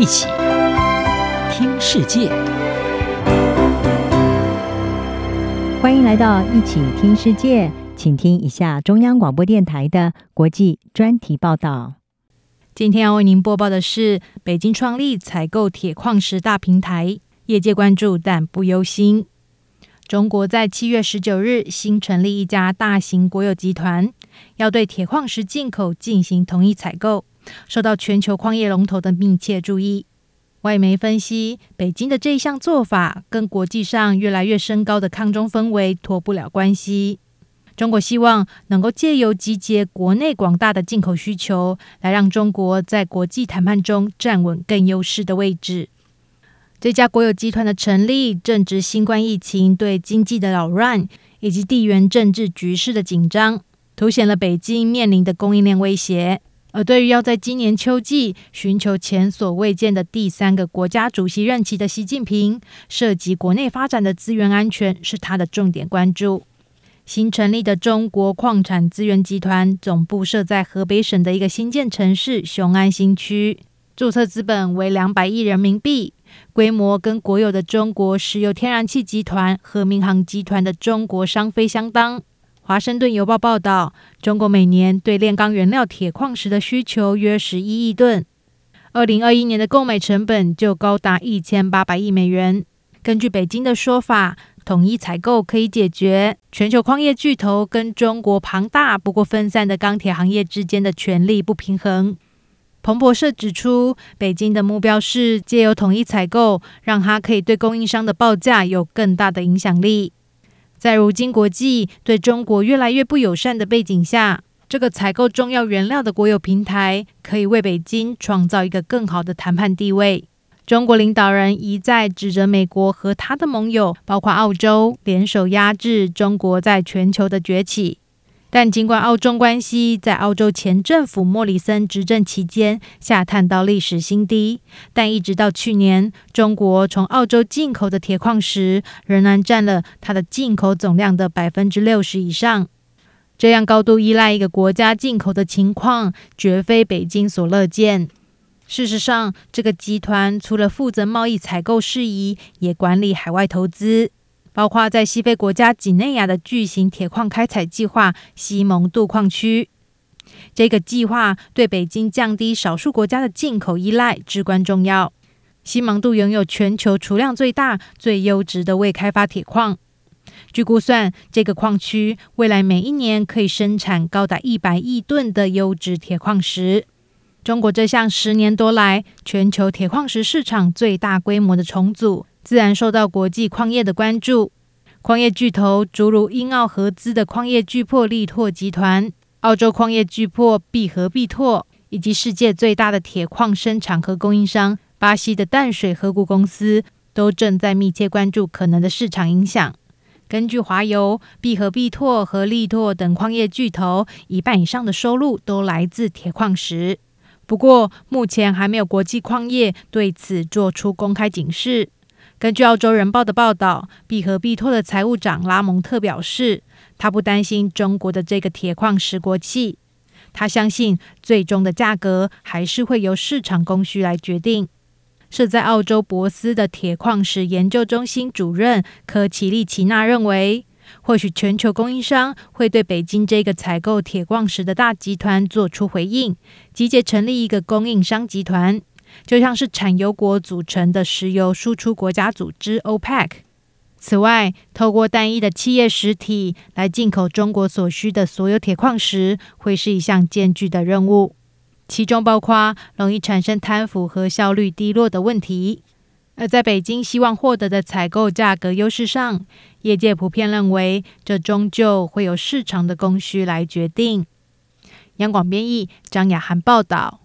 一起听世界，欢迎来到一起听世界，请听一下中央广播电台的国际专题报道。今天要为您播报的是：北京创立采购铁矿石大平台，业界关注但不忧心。中国在七月十九日新成立一家大型国有集团，要对铁矿石进口进行统一采购。受到全球矿业龙头的密切注意，外媒分析，北京的这一项做法跟国际上越来越升高的抗中氛围脱不了关系。中国希望能够借由集结国内广大的进口需求，来让中国在国际谈判中站稳更优势的位置。这家国有集团的成立，正值新冠疫情对经济的扰乱，以及地缘政治局势的紧张，凸显了北京面临的供应链威胁。而对于要在今年秋季寻求前所未见的第三个国家主席任期的习近平，涉及国内发展的资源安全是他的重点关注。新成立的中国矿产资源集团总部设在河北省的一个新建城市雄安新区，注册资本为两百亿人民币，规模跟国有的中国石油天然气集团和民航集团的中国商飞相当。华盛顿邮报报道，中国每年对炼钢原料铁矿石的需求约十一亿吨，二零二一年的购买成本就高达一千八百亿美元。根据北京的说法，统一采购可以解决全球矿业巨头跟中国庞大不过分散的钢铁行业之间的权力不平衡。彭博社指出，北京的目标是借由统一采购，让它可以对供应商的报价有更大的影响力。在如今国际对中国越来越不友善的背景下，这个采购重要原料的国有平台可以为北京创造一个更好的谈判地位。中国领导人一再指责美国和他的盟友，包括澳洲，联手压制中国在全球的崛起。但尽管澳中关系在澳洲前政府莫里森执政期间下探到历史新低，但一直到去年，中国从澳洲进口的铁矿石仍然占了它的进口总量的百分之六十以上。这样高度依赖一个国家进口的情况，绝非北京所乐见。事实上，这个集团除了负责贸易采购事宜，也管理海外投资。包括在西非国家几内亚的巨型铁矿开采计划西蒙度矿区，这个计划对北京降低少数国家的进口依赖至关重要。西蒙度拥有全球储量最大、最优质的未开发铁矿，据估算，这个矿区未来每一年可以生产高达一百亿吨的优质铁矿石。中国这项十年多来全球铁矿石市场最大规模的重组。自然受到国际矿业的关注。矿业巨头诸如英澳合资的矿业巨擘力拓集团、澳洲矿业巨擘必和必拓，以及世界最大的铁矿生产和供应商巴西的淡水河谷公司，都正在密切关注可能的市场影响。根据华油，必和必拓和力拓等矿业巨头一半以上的收入都来自铁矿石。不过，目前还没有国际矿业对此做出公开警示。根据澳洲人报的报道，必和必拓的财务长拉蒙特表示，他不担心中国的这个铁矿石国企，他相信最终的价格还是会由市场供需来决定。设在澳洲博斯的铁矿石研究中心主任科奇利奇纳认为，或许全球供应商会对北京这个采购铁矿石的大集团做出回应，集结成立一个供应商集团。就像是产油国组成的石油输出国家组织 OPEC。此外，透过单一的企业实体来进口中国所需的所有铁矿石，会是一项艰巨的任务，其中包括容易产生贪腐和效率低落的问题。而在北京希望获得的采购价格优势上，业界普遍认为，这终究会由市场的供需来决定。央广编译张雅涵报道。